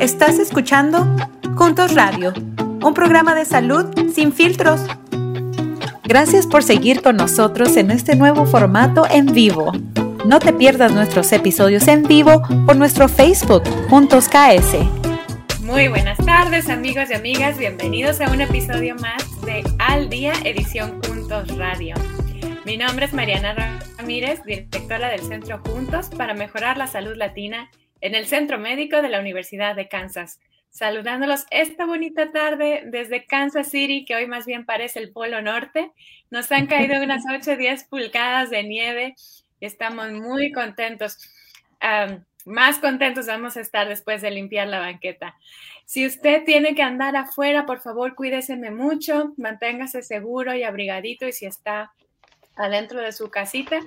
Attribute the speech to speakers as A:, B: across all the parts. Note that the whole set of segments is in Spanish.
A: Estás escuchando Juntos Radio, un programa de salud sin filtros. Gracias por seguir con nosotros en este nuevo formato en vivo. No te pierdas nuestros episodios en vivo por nuestro Facebook Juntos KS.
B: Muy buenas tardes amigos y amigas, bienvenidos a un episodio más de Al Día Edición Juntos Radio. Mi nombre es Mariana Ramírez, directora del Centro Juntos para Mejorar la Salud Latina en el Centro Médico de la Universidad de Kansas. Saludándolos esta bonita tarde desde Kansas City, que hoy más bien parece el Polo Norte. Nos han caído unas 8 o 10 pulgadas de nieve y estamos muy contentos. más contentos vamos a estar después de limpiar la banqueta. Si usted tiene que andar afuera, por favor, cuídeseme mucho, manténgase seguro y abrigadito y si está adentro de su casita,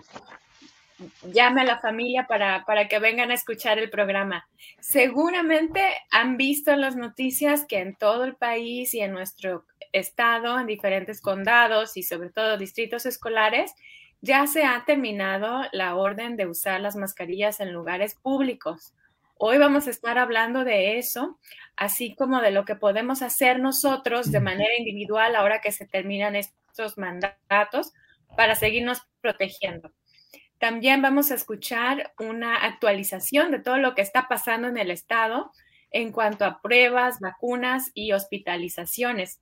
B: llame a la familia para, que vengan a escuchar el programa. Seguramente han visto en las noticias que en todo el país y en nuestro estado, en diferentes condados y sobre todo distritos escolares, ya se ha terminado la orden de usar las mascarillas en lugares públicos. Hoy vamos a estar hablando de eso, así como de lo que podemos hacer nosotros de manera individual ahora que se terminan estos mandatos para seguirnos protegiendo. También vamos a escuchar una actualización de todo lo que está pasando en el estado en cuanto a pruebas, vacunas y hospitalizaciones.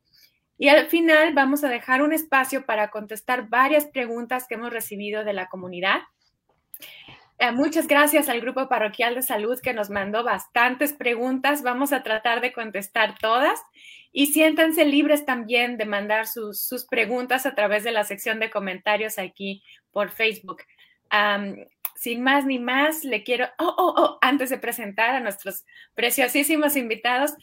B: Y al final vamos a dejar un espacio para contestar varias preguntas que hemos recibido de la comunidad. Eh, muchas gracias al Grupo Parroquial de Salud que nos mandó bastantes preguntas. Vamos a tratar de contestar todas. Y siéntanse libres también de mandar sus, sus preguntas a través de la sección de comentarios aquí por Facebook sin más ni más, le quiero, oh, oh, oh, antes de presentar a nuestros preciosísimos invitados,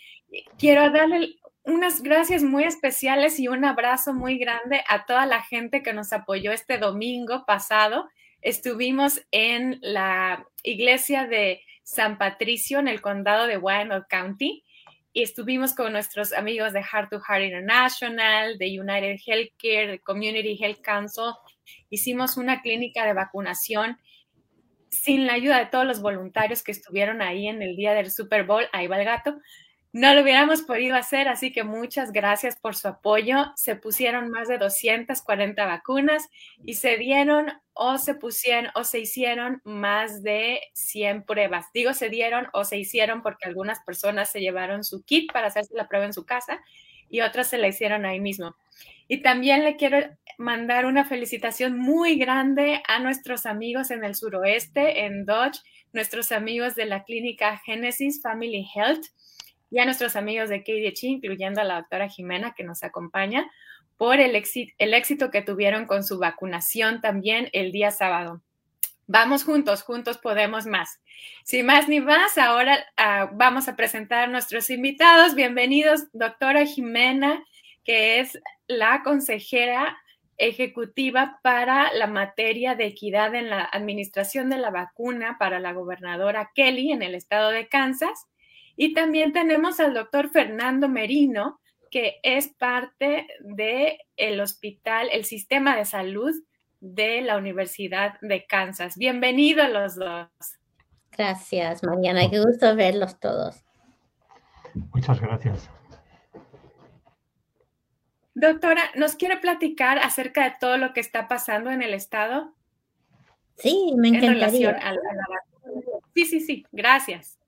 B: quiero darle unas gracias muy especiales y un abrazo muy grande a toda la gente que nos apoyó este domingo pasado. Estuvimos en la iglesia de San Patricio en el condado de Wyandotte County y estuvimos con nuestros amigos de Heart to Heart International, de United Healthcare, de Community Health Council hicimos una clínica de vacunación sin la ayuda de todos los voluntarios que estuvieron ahí en el día del Super Bowl, ahí va el gato, no lo hubiéramos podido hacer, así que muchas gracias por su apoyo. Se pusieron más de 240 vacunas y se dieron o se pusieron o se hicieron más de 100 pruebas. Digo se dieron o se hicieron porque algunas personas se llevaron su kit para hacerse la prueba en su casa y otras se la hicieron ahí mismo. Y también le quiero mandar una felicitación muy grande a nuestros amigos en el suroeste, en Dodge, nuestros amigos de la clínica Genesis Family Health y a nuestros amigos de KDH, incluyendo a la doctora Jimena que nos acompaña, por el, el éxito que tuvieron con su vacunación también el día sábado. Vamos juntos, juntos podemos más. Sin más ni más, ahora ah, vamos a presentar a nuestros invitados. Bienvenidos, doctora Jimena, que es la consejera ejecutiva para la materia de equidad en la administración de la vacuna para la gobernadora Kelly en el estado de Kansas. Y también tenemos al doctor Fernando Merino, que es parte del el hospital, el sistema de salud de la Universidad de Kansas. Bienvenidos los dos.
C: Gracias, Mariana. Qué gusto verlos todos.
D: Muchas gracias.
B: Doctora, ¿nos quiere platicar acerca de todo lo que está pasando en el estado?
C: Sí, me encantaría.
B: sí, sí, sí, gracias.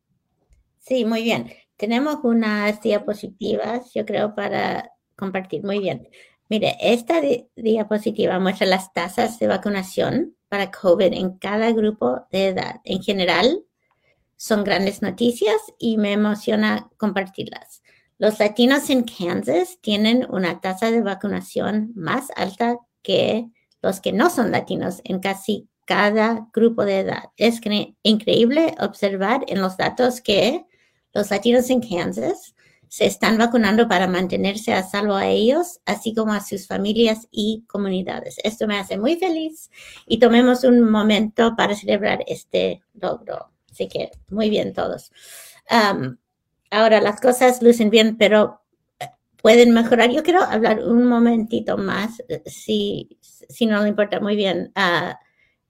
C: Sí, muy bien. Tenemos unas diapositivas, yo creo, para compartir. Muy bien. Mire, esta diapositiva muestra las tasas de vacunación para COVID en cada grupo de edad. En general, son grandes noticias y me emociona compartirlas. Los latinos en Kansas tienen una tasa de vacunación más alta que los que no son latinos en casi cada grupo de edad. Es increíble observar en los datos que los latinos en Kansas se están vacunando para mantenerse a salvo a ellos, así como a sus familias y comunidades. Esto me hace muy feliz y tomemos un momento para celebrar este logro. Así que muy bien todos. Ahora las cosas lucen bien, pero eh, pueden mejorar. Yo quiero hablar un momentito más, eh, si, si no le importa muy bien, ah,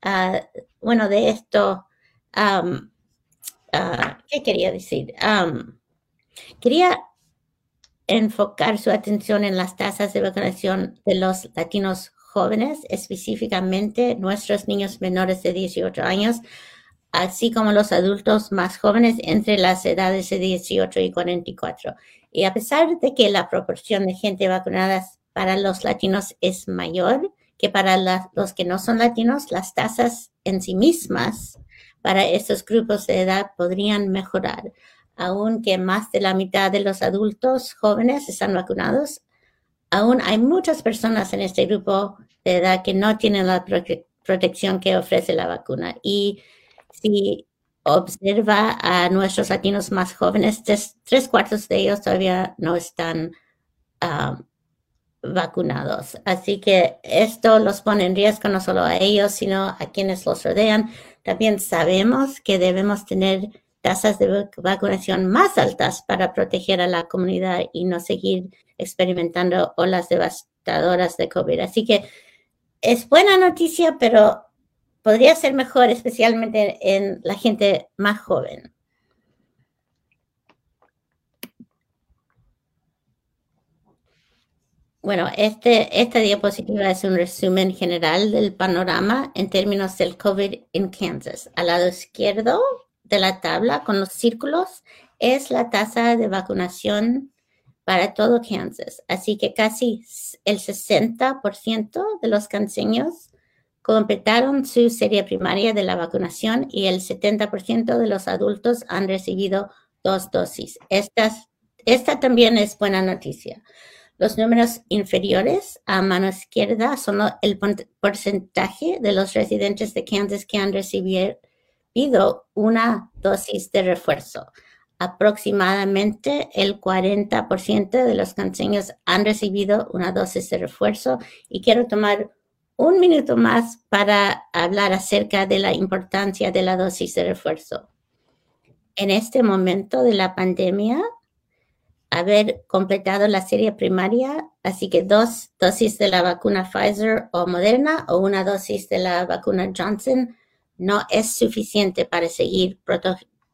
C: ah, bueno, de esto. ¿Qué quería decir? Quería enfocar su atención en las tasas de vacunación de los latinos jóvenes, específicamente nuestros niños menores de 18 años, así como los adultos más jóvenes entre las edades de 18 y 44. Y a pesar de que la proporción de gente vacunada para los latinos es mayor que para los que no son latinos, las tasas en sí mismas para estos grupos de edad podrían mejorar aunque más de la mitad de los adultos jóvenes están vacunados, aún hay muchas personas en este grupo de edad que no tienen la protección que ofrece la vacuna. Y si observa a nuestros latinos más jóvenes, tres, cuartos de ellos todavía no están ah, vacunados. Así que esto los pone en riesgo no solo a ellos, sino a quienes los rodean. También sabemos que debemos tener tasas de vacunación más altas para proteger a la comunidad y no seguir experimentando olas devastadoras de COVID. Así que es buena noticia, pero podría ser mejor, especialmente en la gente más joven. Bueno, este, esta diapositiva es un resumen general del panorama en términos del COVID en Kansas. Al lado izquierdo de la tabla con los círculos es la tasa de vacunación para todo Kansas. Así que casi el 60% de los canseños completaron su serie primaria de la vacunación y el 70% de los adultos han recibido dos dosis. esta también es buena noticia. Los números inferiores a mano izquierda son el porcentaje de los residentes de Kansas que han recibido una dosis de refuerzo. Aproximadamente el 40% de los canseños han recibido una dosis de refuerzo y quiero tomar un minuto más para hablar acerca de la importancia de la dosis de refuerzo. En este momento de la pandemia, haber completado la serie primaria, así que dos dosis de la vacuna Pfizer o Moderna o una dosis de la vacuna Johnson no es suficiente para seguir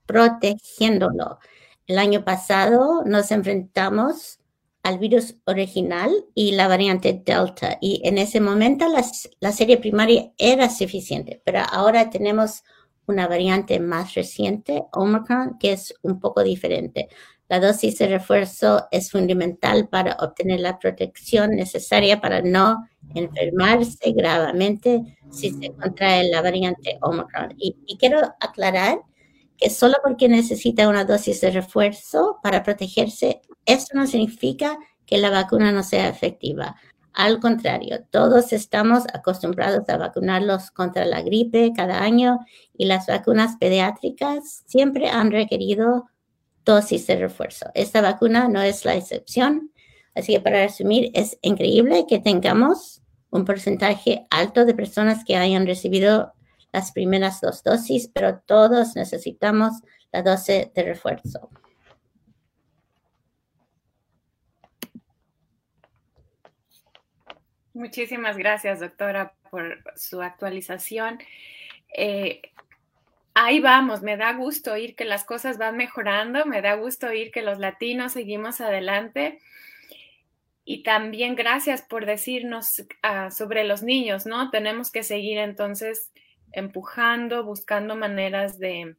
C: protegiéndolo. El año pasado nos enfrentamos al virus original y la variante Delta y en ese momento la, serie primaria era suficiente, pero ahora tenemos una variante más reciente, Omicron, que es un poco diferente. La dosis de refuerzo es fundamental para obtener la protección necesaria para no enfermarse gravemente si se contrae la variante Omicron. Y, quiero aclarar que solo porque necesita una dosis de refuerzo para protegerse, esto no significa que la vacuna no sea efectiva. Al contrario, todos estamos acostumbrados a vacunarlos contra la gripe cada año y las vacunas pediátricas siempre han requerido dosis de refuerzo. Esta vacuna no es la excepción. Así que para resumir, es increíble que tengamos un porcentaje alto de personas que hayan recibido las primeras dos dosis, pero todos necesitamos la dosis de refuerzo.
B: Muchísimas gracias, doctora, por su actualización. Eh, ahí vamos, me da gusto oír que las cosas van mejorando, me da gusto oír que los latinos seguimos adelante. Y también gracias por decirnos ah, sobre los niños, ¿no? Tenemos que seguir entonces empujando, buscando maneras de,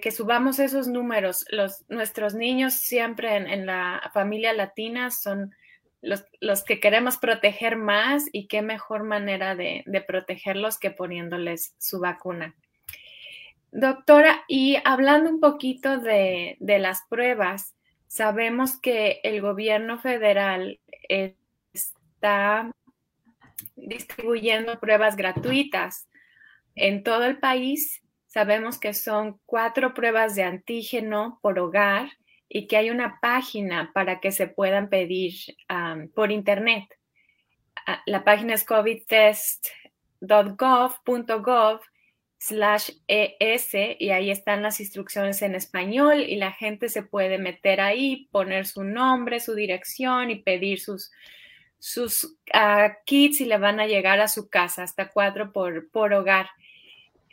B: que subamos esos números. Los, nuestros niños siempre en, la familia latina son los, que queremos proteger más y qué mejor manera de protegerlos que poniéndoles su vacuna. Doctora, y hablando un poquito de, las pruebas, sabemos que el gobierno federal está distribuyendo pruebas gratuitas en todo el país. Sabemos que son cuatro pruebas de antígeno por hogar y que hay una página para que se puedan pedir por internet. Ah, la página es covidtest.gov.gov slash ES y ahí están las instrucciones en español y la gente se puede meter ahí, poner su nombre, su dirección y pedir sus, sus ah, kits y le van a llegar a su casa, hasta cuatro por, por hogar.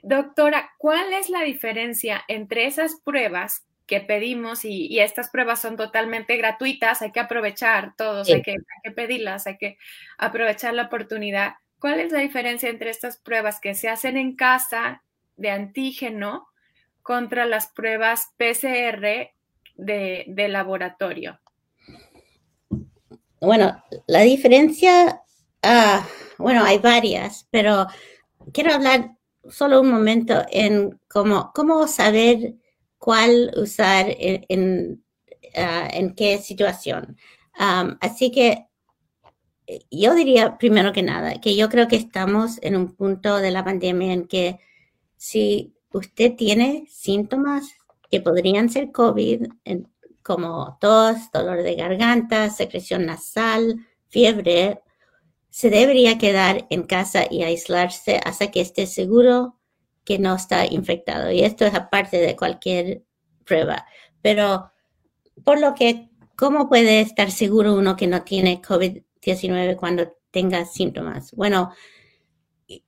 B: Doctora, ¿cuál es la diferencia entre esas pruebas que pedimos y, estas pruebas son totalmente gratuitas, hay que aprovechar todos, hay, que, pedirlas, hay que aprovechar la oportunidad. ¿Cuál es la diferencia entre estas pruebas que se hacen en casa de antígeno contra las pruebas PCR de, laboratorio?
C: Bueno, la diferencia, ah, bueno, hay varias, pero quiero hablar solo un momento en cómo, cómo saber cuál usar en, ah, en, qué situación. así que yo diría primero que nada que yo creo que estamos en un punto de la pandemia en que si usted tiene síntomas que podrían ser COVID, como tos, dolor de garganta, secreción nasal, fiebre, se debería quedar en casa y aislarse hasta que esté seguro que no está infectado. Y esto es aparte de cualquier prueba. Pero por lo que, ¿cómo puede estar seguro uno que no tiene COVID-19 cuando tenga síntomas? Bueno,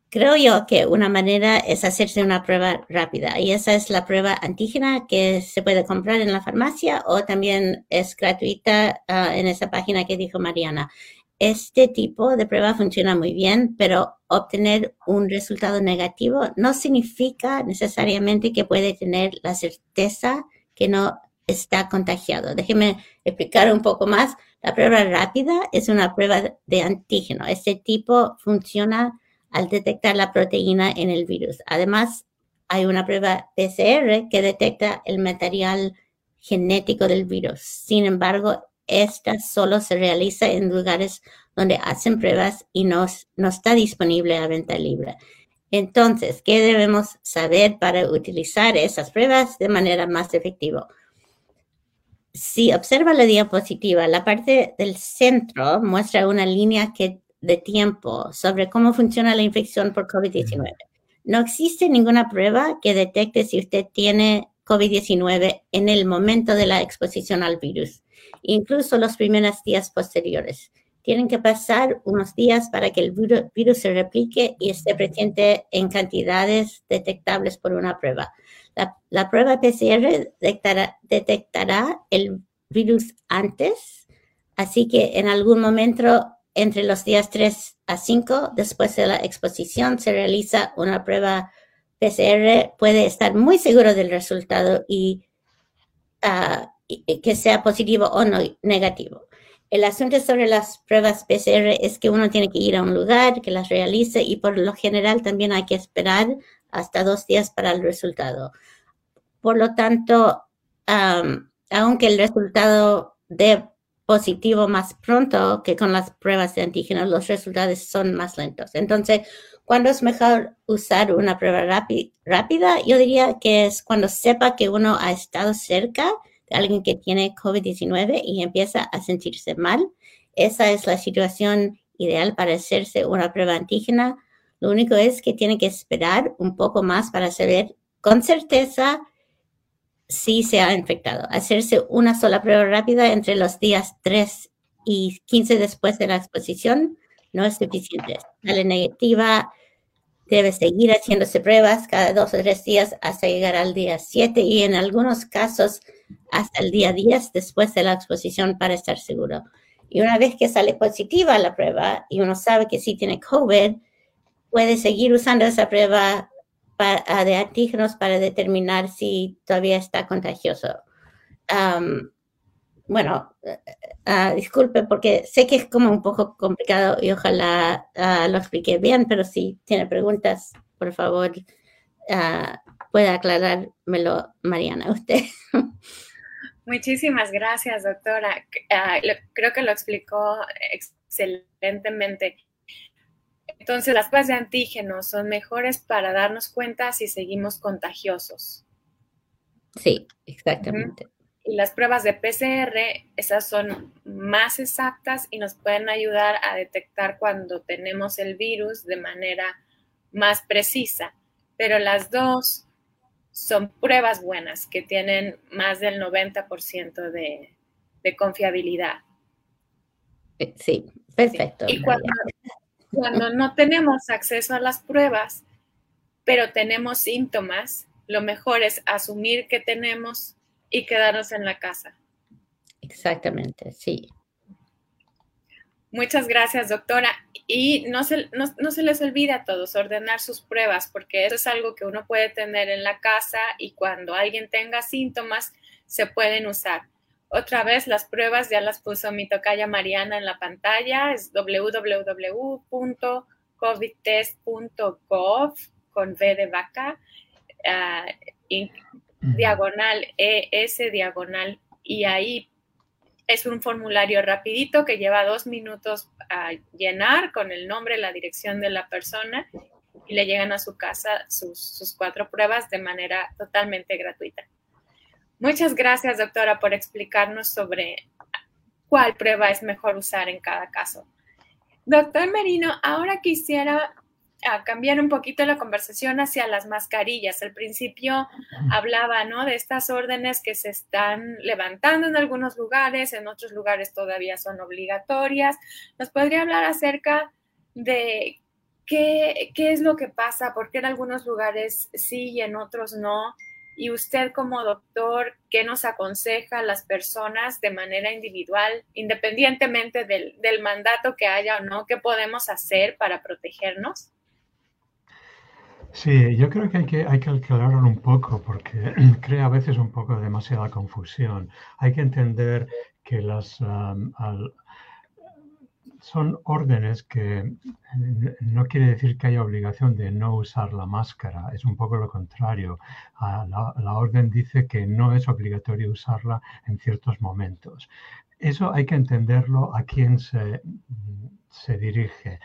C: creo yo que una manera es hacerse una prueba rápida y esa es la prueba antígena que se puede comprar en la farmacia o también es gratuita ah, en esa página que dijo Mariana. Este tipo de prueba funciona muy bien, pero obtener un resultado negativo no significa necesariamente que puede tener la certeza que no está contagiado. Déjeme explicar un poco más. La prueba rápida es una prueba de antígeno. Este tipo funciona al detectar la proteína en el virus. Además, hay una prueba PCR que detecta el material genético del virus. Sin embargo, esta solo se realiza en lugares donde hacen pruebas y no, no está disponible a venta libre. Entonces, ¿qué debemos saber para utilizar esas pruebas de manera más efectiva? Si observa la diapositiva, la parte del centro muestra una línea que, de tiempo sobre cómo funciona la infección por COVID-19. No existe ninguna prueba que detecte si usted tiene COVID-19 en el momento de la exposición al virus incluso los primeros días posteriores. Tienen que pasar unos días para que el virus se replique y esté presente en cantidades detectables por una prueba. La, prueba PCR detectará, el virus antes, así que en algún momento entre los días 3 a 5 después de la exposición se realiza una prueba PCR, puede estar muy seguro del resultado y ah, que sea positivo o negativo. El asunto sobre las pruebas PCR es que uno tiene que ir a un lugar que las realice y por lo general también hay que esperar hasta dos días para el resultado. Por lo tanto, aunque el resultado de positivo más pronto que con las pruebas de antígenos, los resultados son más lentos. Entonces, cuando es mejor usar una prueba rápida? Yo diría que es cuando sepa que uno ha estado cerca alguien que tiene COVID-19 y empieza a sentirse mal. Esa es la situación ideal para hacerse una prueba antígena. Lo único es que tiene que esperar un poco más para saber con certeza si se ha infectado. Hacerse una sola prueba rápida entre los días 3 y 15 después de la exposición no es suficiente. La negativa debe seguir haciéndose pruebas cada dos o tres días hasta llegar al día 7 y en algunos casos hasta el día 10 después de la exposición para estar seguro. Y una vez que sale positiva la prueba y uno sabe que sí tiene COVID, puede seguir usando esa prueba para, de antígenos para determinar si todavía está contagioso. Bueno, uh, disculpe porque sé que es como un poco complicado y ojalá ah, lo explique bien, pero si tiene preguntas, por favor, puede aclarármelo, Mariana, usted.
B: Muchísimas gracias, doctora. Ah, creo que lo explicó excelentemente. Entonces, las pruebas de antígenos son mejores para darnos cuenta si seguimos contagiosos.
C: Sí, exactamente.
B: Y las pruebas de PCR, esas son más exactas y nos pueden ayudar a detectar cuando tenemos el virus de manera más precisa. Pero las dos son pruebas buenas que tienen más del 90% de, de confiabilidad.
C: Eh, sí, perfecto.
B: Y cuando, no tenemos acceso a las pruebas, pero tenemos síntomas, lo mejor es asumir que tenemos y quedarnos en la casa.
C: Exactamente, sí.
B: Muchas gracias, doctora. Y no se, no, se, les olvide a todos ordenar sus pruebas, porque eso es algo que uno puede tener en la casa y cuando alguien tenga síntomas, se pueden usar. Otra vez, las pruebas ya las puso mi tocaya Mariana en la pantalla, es www.covidtest.gov con V de vaca, ah, diagonal ES diagonal y ahí es un formulario rapidito que lleva dos minutos a llenar con el nombre, la dirección de la persona y le llegan a su casa sus, sus cuatro pruebas de manera totalmente gratuita. Muchas gracias, doctora, por explicarnos sobre cuál prueba es mejor usar en cada caso. Doctor Merino, ahora quisiera a cambiar un poquito la conversación hacia las mascarillas. Al principio hablaba, ¿no? De estas órdenes que se están levantando en algunos lugares, en otros lugares todavía son obligatorias. ¿Nos podría hablar acerca de qué, qué es lo que pasa? ¿Por qué en algunos lugares sí y en otros no? Y usted como doctor, ¿qué nos aconseja a las personas de manera individual, independientemente del, del mandato que haya o no? ¿Qué podemos hacer para protegernos?
D: Sí, yo creo que hay que, hay que aclararlo un poco porque crea a veces un poco demasiada confusión. Hay que entender que las son órdenes que no quiere decir que haya obligación de no usar la máscara, es un poco lo contrario. Ah, la, la orden dice que no es obligatorio usarla en ciertos momentos. Eso hay que entenderlo a quién se, se dirige.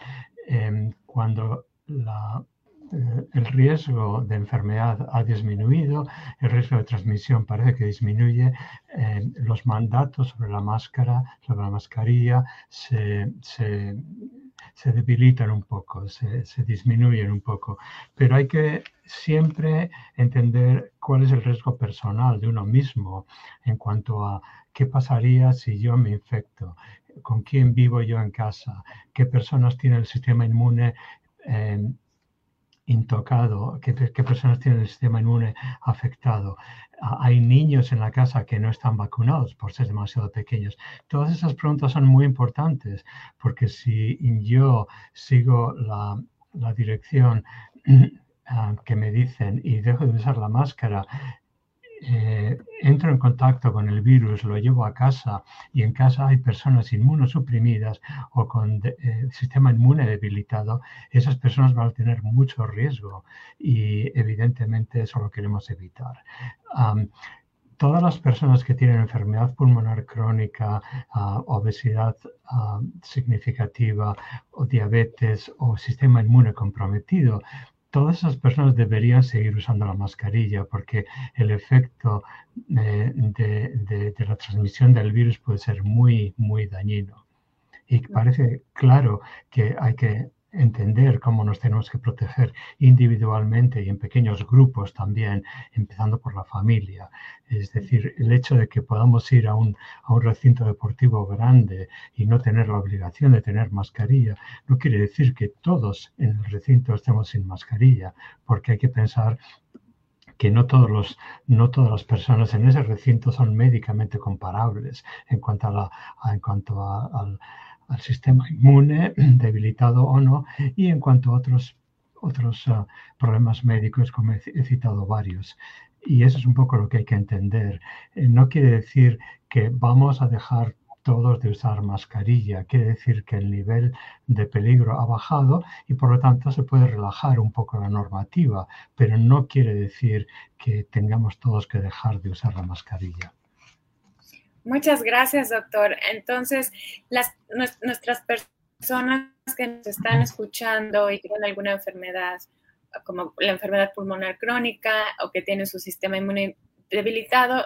D: Em, cuando la eh, el riesgo de enfermedad ha disminuido, el riesgo de transmisión parece que disminuye, eh, los mandatos sobre la máscara, sobre la mascarilla, se, debilitan un poco, se, se, disminuyen un poco. Pero hay que siempre entender cuál es el riesgo personal de uno mismo en cuanto a qué pasaría si yo me infecto, con quién vivo yo en casa, qué personas tienen el sistema inmune. Eh, intocado, qué, personas tienen el sistema inmune afectado. Hay niños en la casa que no están vacunados por ser demasiado pequeños. Todas esas preguntas son muy importantes porque si yo sigo la, la dirección ah, que me dicen y dejo de usar la máscara eh, entro en contacto con el virus, lo llevo a casa y en casa hay personas inmunosuprimidas o con eh, sistema inmune debilitado, esas personas van a tener mucho riesgo y evidentemente eso lo queremos evitar. todas las personas que tienen enfermedad pulmonar crónica, ah, obesidad ah, significativa o diabetes o sistema inmune comprometido todas esas personas deberían seguir usando la mascarilla porque el efecto eh, de, la transmisión del virus puede ser muy, muy dañino. Y parece claro que hay que entender cómo nos tenemos que proteger individualmente y en pequeños grupos también, empezando por la familia. Es decir, el hecho de que podamos ir a un, a un recinto deportivo grande y no tener la obligación de tener mascarilla, no quiere decir que todos en el recinto estemos sin mascarilla, porque hay que pensar que no, todos los, no todas las personas en ese recinto son médicamente comparables en cuanto a, la, en cuanto a, al al sistema inmune, debilitado o no, y en cuanto a otros, otros ah, problemas médicos, como he, citado varios. Y eso es un poco lo que hay que entender. Eh, no quiere decir que vamos a dejar todos de usar mascarilla. Quiere decir que el nivel de peligro ha bajado y por lo tanto se puede relajar un poco la normativa, pero no quiere decir que tengamos todos que dejar de usar la mascarilla.
B: Muchas gracias, doctor. Entonces, las, nuestras personas que nos están escuchando y tienen alguna enfermedad, como la enfermedad pulmonar crónica o que tienen su sistema inmune debilitado,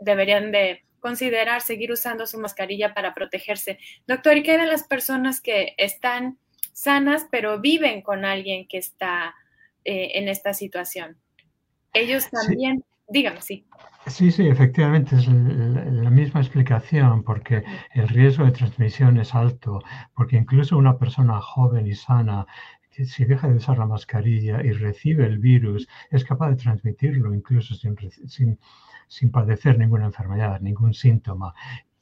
B: deberían de considerar seguir usando su mascarilla para protegerse. Doctor, ¿y qué de las personas que están sanas pero viven con alguien que está eh, en esta situación? Ellos también, dígame, sí.
D: Sí, sí, efectivamente es la misma explicación, porque el riesgo de transmisión es alto, porque incluso una persona joven y sana, si deja de usar la mascarilla y recibe el virus, es capaz de transmitirlo incluso sin, sin sin padecer ninguna enfermedad, ningún síntoma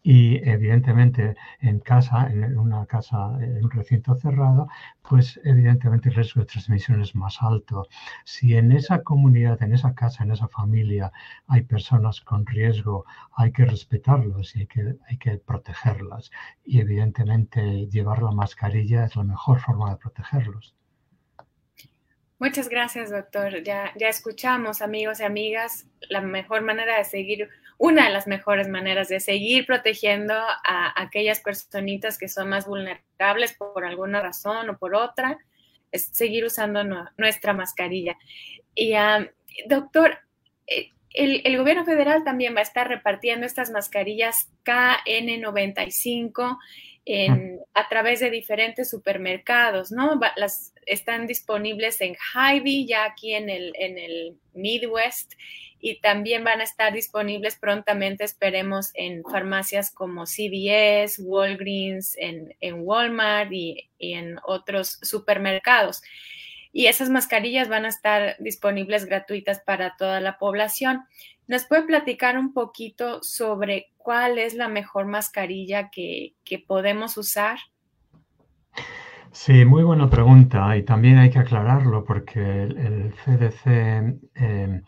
D: y evidentemente en casa, en una casa, en un recinto cerrado, pues evidentemente el riesgo de transmisión es más alto. Si en esa comunidad, en esa casa, en esa familia hay personas con riesgo, hay que respetarlos y hay que, hay que protegerlas. Y evidentemente llevar la mascarilla es la mejor forma de protegerlos.
B: Muchas gracias, doctor. Ya, ya escuchamos, amigos y amigas, la mejor manera de seguir una de las mejores maneras de seguir protegiendo a aquellas personitas que son más vulnerables por alguna razón o por otra, es seguir usando nuestra mascarilla. Y, doctor, eh, el, gobierno federal también va a estar repartiendo estas mascarillas KN95 a través de diferentes supermercados, ¿no? Las están disponibles en Hy-Vee, ya aquí en el, en el Midwest, y también van a estar disponibles prontamente, esperemos, en farmacias como CVS, Walgreens, en, Walmart y, en otros supermercados. Y esas mascarillas van a estar disponibles gratuitas para toda la población. ¿Nos puede platicar un poquito sobre cuál es la mejor mascarilla que, podemos usar?
D: Sí, muy buena pregunta y también hay que aclararlo porque el, CDC eh,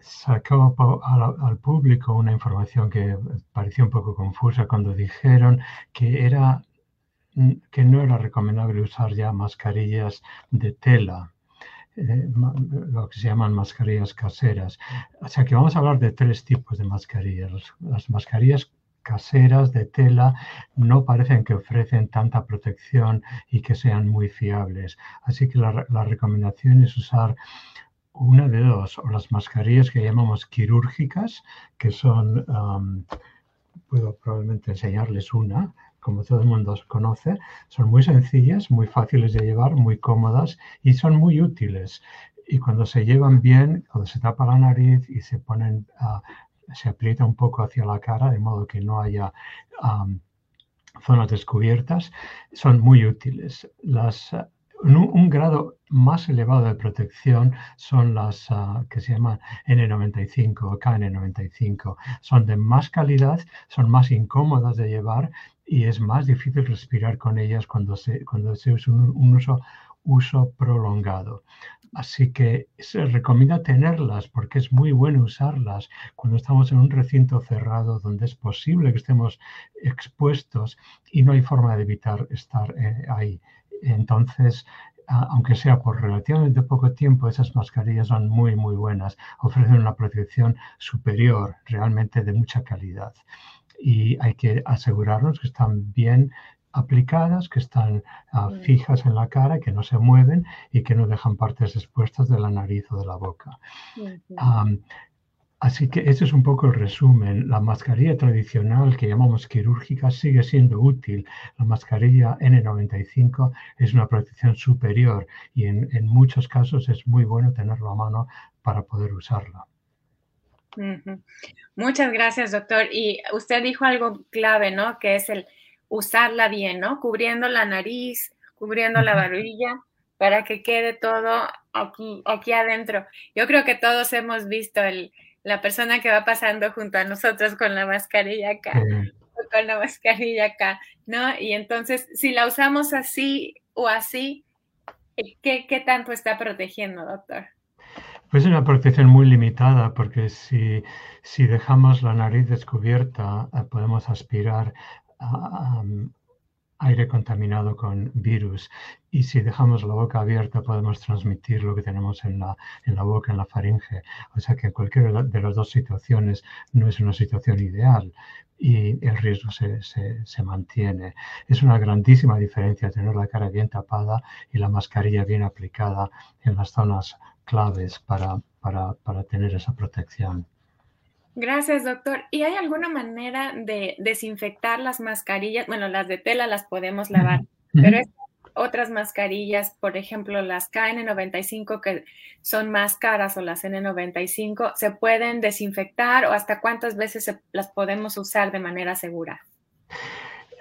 D: sacó al, público una información que pareció un poco confusa cuando dijeron que era que no era recomendable usar ya mascarillas de tela, eh, lo que se llaman mascarillas caseras. O sea que vamos a hablar de tres tipos de mascarillas. Las mascarillas caseras de tela no parecen que ofrecen tanta protección y que sean muy fiables. Así que la, la recomendación es usar una de dos, o las mascarillas que llamamos quirúrgicas, que son, puedo probablemente enseñarles una, como todo el mundo conoce, son muy sencillas, muy fáciles de llevar, muy cómodas y son muy útiles. Y cuando se llevan bien, cuando se tapa la nariz y se ponen, se aprieta un poco hacia la cara, de modo que no haya zonas descubiertas, son muy útiles. Las un, grado más elevado de protección son las ah, que se llaman N95 o KN95. Son de más calidad, son más incómodas de llevar y es más difícil respirar con ellas cuando se, cuando se usa un, uso, prolongado. Así que se recomienda tenerlas porque es muy bueno usarlas cuando estamos en un recinto cerrado donde es posible que estemos expuestos y no hay forma de evitar estar eh, ahí. Entonces, aunque sea por relativamente poco tiempo, esas mascarillas son muy, muy buenas. Ofrecen una protección superior, realmente de mucha calidad. Y hay que asegurarnos que están bien aplicadas, que están ah, fijas en la cara, que no se mueven y que no dejan partes expuestas de la nariz o de la boca. Así que ese es un poco el resumen. La mascarilla tradicional que llamamos quirúrgica sigue siendo útil. La mascarilla N95 es una protección superior y en, muchos casos es muy bueno tenerlo a mano para poder usarla.
B: Muchas gracias, doctor. Y usted dijo algo clave, ¿no? Que es el usarla bien, ¿no? Cubriendo la nariz, cubriendo la barbilla para que quede todo aquí, aquí adentro. Yo creo que todos hemos visto el, la persona que va pasando junto a nosotros con la mascarilla acá, con la mascarilla acá, ¿no? Y entonces, si la usamos así o así, ¿qué, qué tanto está protegiendo, doctor?
D: Pues es una protección muy limitada porque si, si dejamos la nariz descubierta eh, podemos aspirar a, aire contaminado con virus y si dejamos la boca abierta podemos transmitir lo que tenemos en la, en la boca, en la faringe. O sea que cualquiera de las dos situaciones no es una situación ideal y el riesgo se, se, mantiene. Es una grandísima diferencia tener la cara bien tapada y la mascarilla bien aplicada en las zonas claves para, para, para tener esa protección.
B: Gracias, doctor. ¿Y hay alguna manera de desinfectar las mascarillas? Bueno, las de tela las podemos lavar, pero otras mascarillas, por ejemplo, las KN95 que son más caras o las N95, ¿se pueden desinfectar o hasta cuántas veces las podemos usar de manera segura?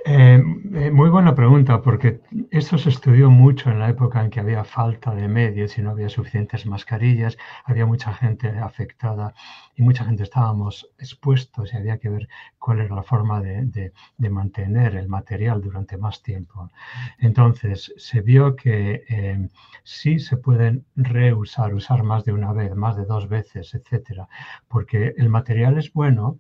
D: Eh, eh, muy buena pregunta, porque esto se estudió mucho en la época en que había falta de medios y no había suficientes mascarillas, había mucha gente afectada y mucha gente estábamos expuestos y había que ver cuál era la forma de, mantener el material durante más tiempo. Entonces, se vio que eh, sí se pueden reusar, usar más de una vez, más de dos veces, etcétera, porque el material es bueno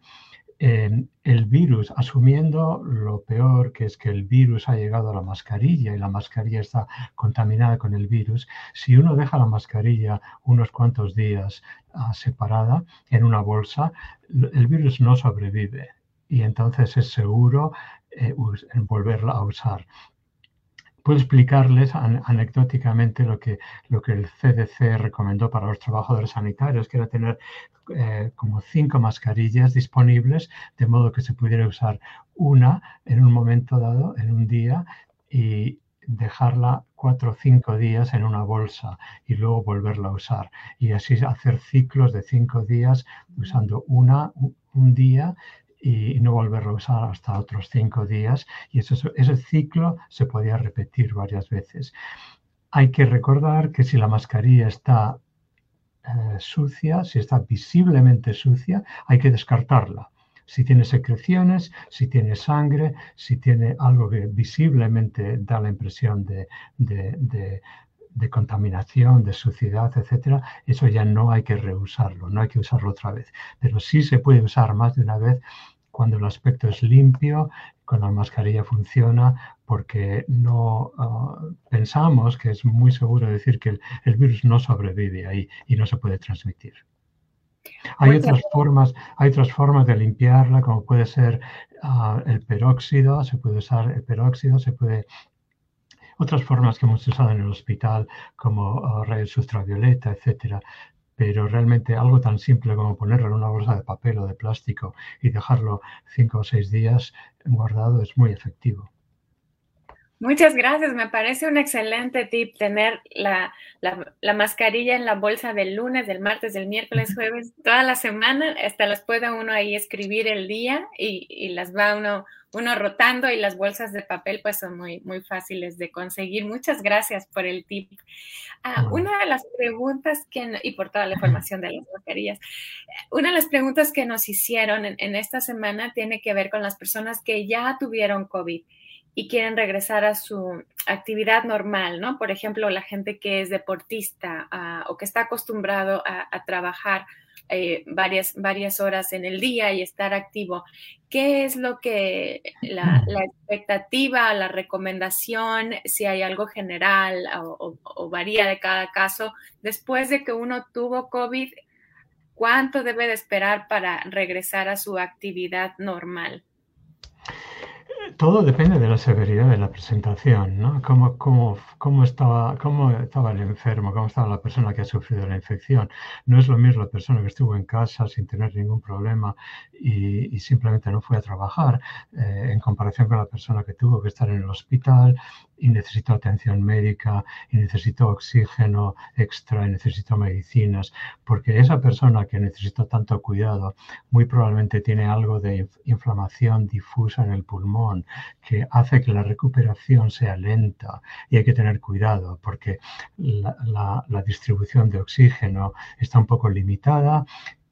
D: el virus, asumiendo lo peor, que es que el virus ha llegado a la mascarilla y la mascarilla está contaminada con el virus, si uno deja la mascarilla unos cuantos días ah, separada en una bolsa, el virus no sobrevive y entonces es seguro eh, volverla a usar puedo explicarles anecdóticamente lo que, lo que el CDC recomendó para los trabajadores sanitarios, que era tener eh, como cinco mascarillas disponibles, de modo que se pudiera usar una en un momento dado, en un día, y dejarla cuatro o cinco días en una bolsa y luego volverla a usar. Y así hacer ciclos de cinco días usando una un día y no volverlo a usar hasta otros cinco días. Y eso, ese ciclo se podía repetir varias veces. Hay que recordar que si la mascarilla está eh, sucia, si está visiblemente sucia, hay que descartarla. Si tiene secreciones, si tiene sangre, si tiene algo que visiblemente da la impresión de, de contaminación, de suciedad, etcétera, eso ya no hay que reusarlo, no hay que usarlo otra vez. Pero sí se puede usar más de una vez cuando el aspecto es limpio, con la mascarilla funciona, porque no ah, pensamos que es muy seguro decir que el, virus no sobrevive ahí y no se puede transmitir. Hay otras, formas, hay otras formas de limpiarla, como puede ser ah, el peróxido, se puede usar el peróxido, se puede otras formas que hemos usado en el hospital, como uh, rayos ultravioleta, etcétera. Pero realmente algo tan simple como ponerlo en una bolsa de papel o de plástico y dejarlo cinco o seis días guardado es muy efectivo.
B: Muchas gracias, me parece un excelente tip tener la, mascarilla en la bolsa del lunes, del martes, del miércoles, jueves, toda la semana, hasta las puede uno ahí escribir el día y, y las va uno uno rotando y las bolsas de papel pues son muy, muy fáciles de conseguir. Muchas gracias por el tip. Ah, una de las preguntas que, y por toda la información de las mascarillas, una de las preguntas que nos hicieron en, esta semana tiene que ver con las personas que ya tuvieron COVID y quieren regresar a su actividad normal, ¿no? Por ejemplo, la gente que es deportista ah, o que está acostumbrado a trabajar eh, varias, varias horas en el día y estar activo. ¿Qué es lo que la, la expectativa, la recomendación, si hay algo general o, varía de cada caso, después de que uno tuvo COVID, cuánto debe de esperar para regresar a su actividad normal?
D: Todo depende de la severidad de la presentación, ¿no? Cómo, cómo, cómo, estaba, cómo estaba el enfermo, cómo estaba la persona que ha sufrido la infección. No es lo mismo la persona que estuvo en casa sin tener ningún problema y, simplemente no fue a trabajar, eh, en comparación con la persona que tuvo que estar en el hospital y necesitó atención médica y necesitó oxígeno extra y necesitó medicinas, porque esa persona que necesitó tanto cuidado muy probablemente tiene algo de inflamación difusa en el pulmón que hace que la recuperación sea lenta y hay que tener cuidado porque la, la distribución de oxígeno está un poco limitada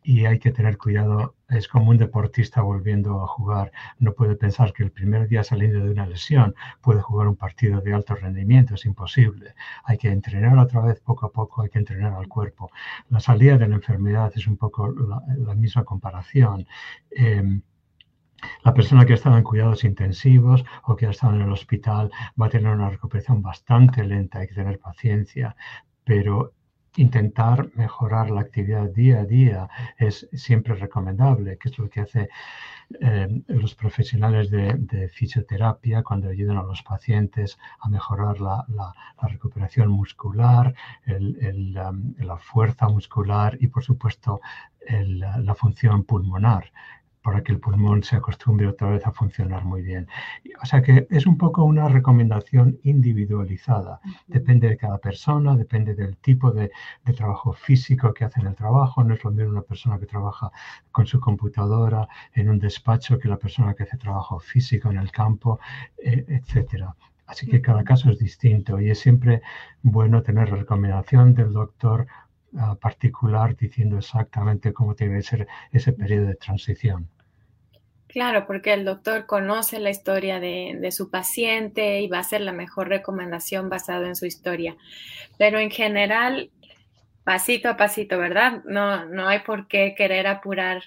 D: y hay que tener cuidado. Es como un deportista volviendo a jugar. No puede pensar que el primer día saliendo de una lesión puede jugar un partido de alto rendimiento. Es imposible. Hay que entrenar otra vez poco a poco, hay que entrenar al cuerpo. La salida de la enfermedad es un poco la, misma comparación. Em, la persona que ha estado en cuidados intensivos o que ha estado en el hospital va a tener una recuperación bastante lenta, hay que tener paciencia, pero intentar mejorar la actividad día a día es siempre recomendable, que es lo que hacen eh, los profesionales de, fisioterapia cuando ayudan a los pacientes a mejorar la, recuperación muscular, um, la fuerza muscular y por supuesto la función pulmonar para que el pulmón se acostumbre otra vez a funcionar muy bien. O sea que es un poco una recomendación individualizada. Depende de cada persona, depende del tipo de, trabajo físico que hace en el trabajo. No es lo mismo una persona que trabaja con su computadora en un despacho que la persona que hace trabajo físico en el campo, eh, etcétera. Así que cada caso es distinto y es siempre bueno tener la recomendación del doctor particular diciendo exactamente cómo tiene que ser ese periodo de transición.
B: Claro, porque el doctor conoce la historia de, su paciente y va a hacer la mejor recomendación basada en su historia. Pero en general, pasito a pasito, ¿verdad? No, no hay por qué querer apurar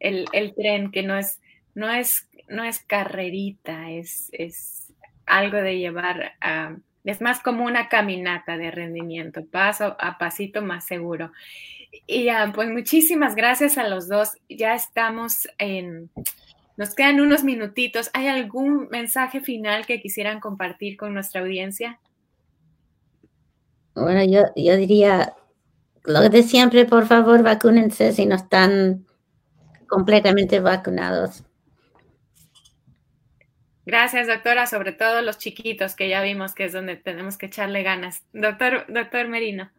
B: el, tren, que no es, no es, no es carrerita, es algo de llevar a, es más como una caminata de rendimiento, paso a pasito más seguro. Y pues muchísimas gracias a los dos. Ya estamos en, nos quedan unos minutitos. ¿Hay algún mensaje final que quisieran compartir con nuestra audiencia?
C: Bueno, yo, yo diría lo de siempre, por favor, vacúnense si no están completamente vacunados.
B: Gracias, doctora, sobre todo los chiquitos que ya vimos que es donde tenemos que echarle ganas. Doctor, doctor Merino.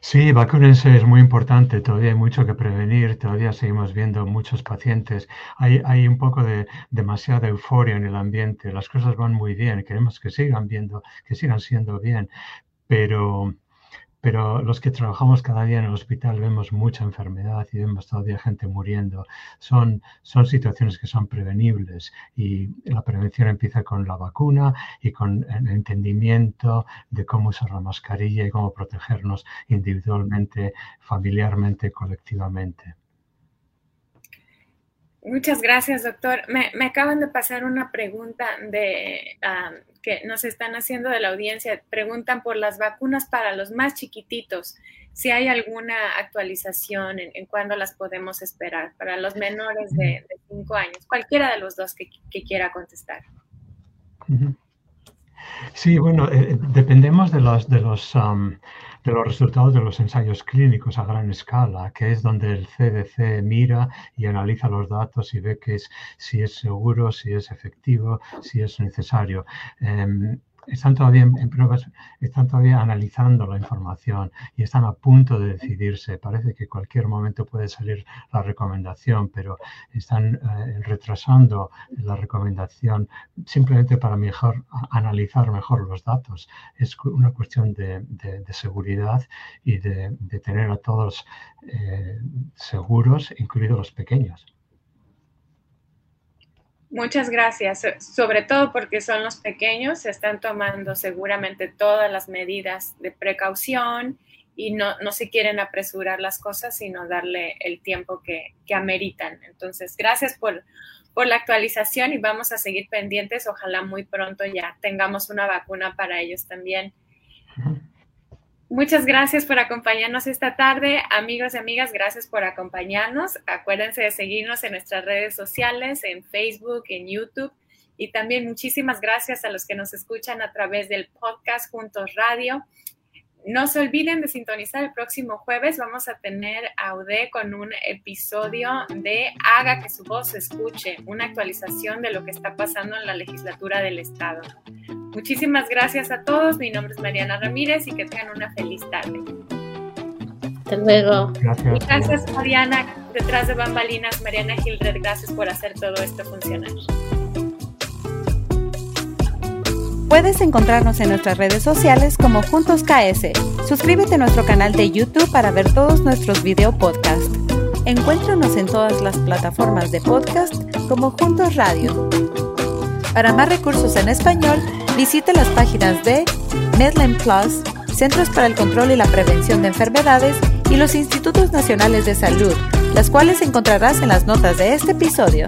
D: Sí, vacúnense es muy importante, todavía hay mucho que prevenir, todavía seguimos viendo muchos pacientes, hay, hay un poco de demasiada euforia en el ambiente, las cosas van muy bien, queremos que sigan viendo, que sigan siendo bien, pero pero los que trabajamos cada día en el hospital vemos mucha enfermedad y vemos todavía gente muriendo. Son, son situaciones que son prevenibles y la prevención empieza con la vacuna y con el entendimiento de cómo usar la mascarilla y cómo protegernos individualmente, familiarmente, colectivamente.
B: Muchas gracias, doctor. Me, acaban de pasar una pregunta de, ah, que nos están haciendo de la audiencia. Preguntan por las vacunas para los más chiquititos, si hay alguna actualización en, cuándo las podemos esperar para los menores de 5 años. Cualquiera de los dos que, quiera contestar.
D: Sí, bueno, eh, dependemos de los, de los de los resultados de los ensayos clínicos a gran escala, que es donde el CDC mira y analiza los datos y ve que es, si es seguro, si es efectivo, si es necesario. Em, están todavía en, pruebas, están todavía analizando la información y están a punto de decidirse. Parece que cualquier momento puede salir la recomendación, pero están eh, retrasando la recomendación simplemente para mejor analizar mejor los datos. Es una cuestión de, seguridad y de, tener a todos eh, seguros, incluidos los pequeños.
B: Muchas gracias, sobre todo porque son los pequeños, se están tomando seguramente todas las medidas de precaución y no, no se quieren apresurar las cosas, sino darle el tiempo que, que ameritan. Entonces, gracias por, por la actualización y vamos a seguir pendientes. Ojalá muy pronto ya tengamos una vacuna para ellos también. Muchas gracias por acompañarnos esta tarde. Amigos y amigas, gracias por acompañarnos. Acuérdense de seguirnos en nuestras redes sociales, en Facebook, en YouTube. Y también muchísimas gracias a los que nos escuchan a través del podcast Juntos Radio. No se olviden de sintonizar el próximo jueves. Vamos a tener a UD con un episodio de Haga que su voz se escuche, una actualización de lo que está pasando en la legislatura del Estado. Muchísimas gracias a todos. Mi nombre es Mariana Ramírez y que tengan una feliz tarde.
C: Hasta luego.
D: Gracias.
B: gracias, Mariana. Detrás de bambalinas, Mariana Gildred, gracias por hacer todo esto funcionar.
A: Puedes encontrarnos en nuestras redes sociales como Juntos KS. Suscríbete a nuestro canal de YouTube para ver todos nuestros video podcast. Encuéntranos en todas las plataformas de podcast como Juntos Radio. Para más recursos en español, visite las páginas de Medline Plus, Centros para el Control y la Prevención de Enfermedades y los Institutos Nacionales de Salud, las cuales encontrarás en las notas de este episodio.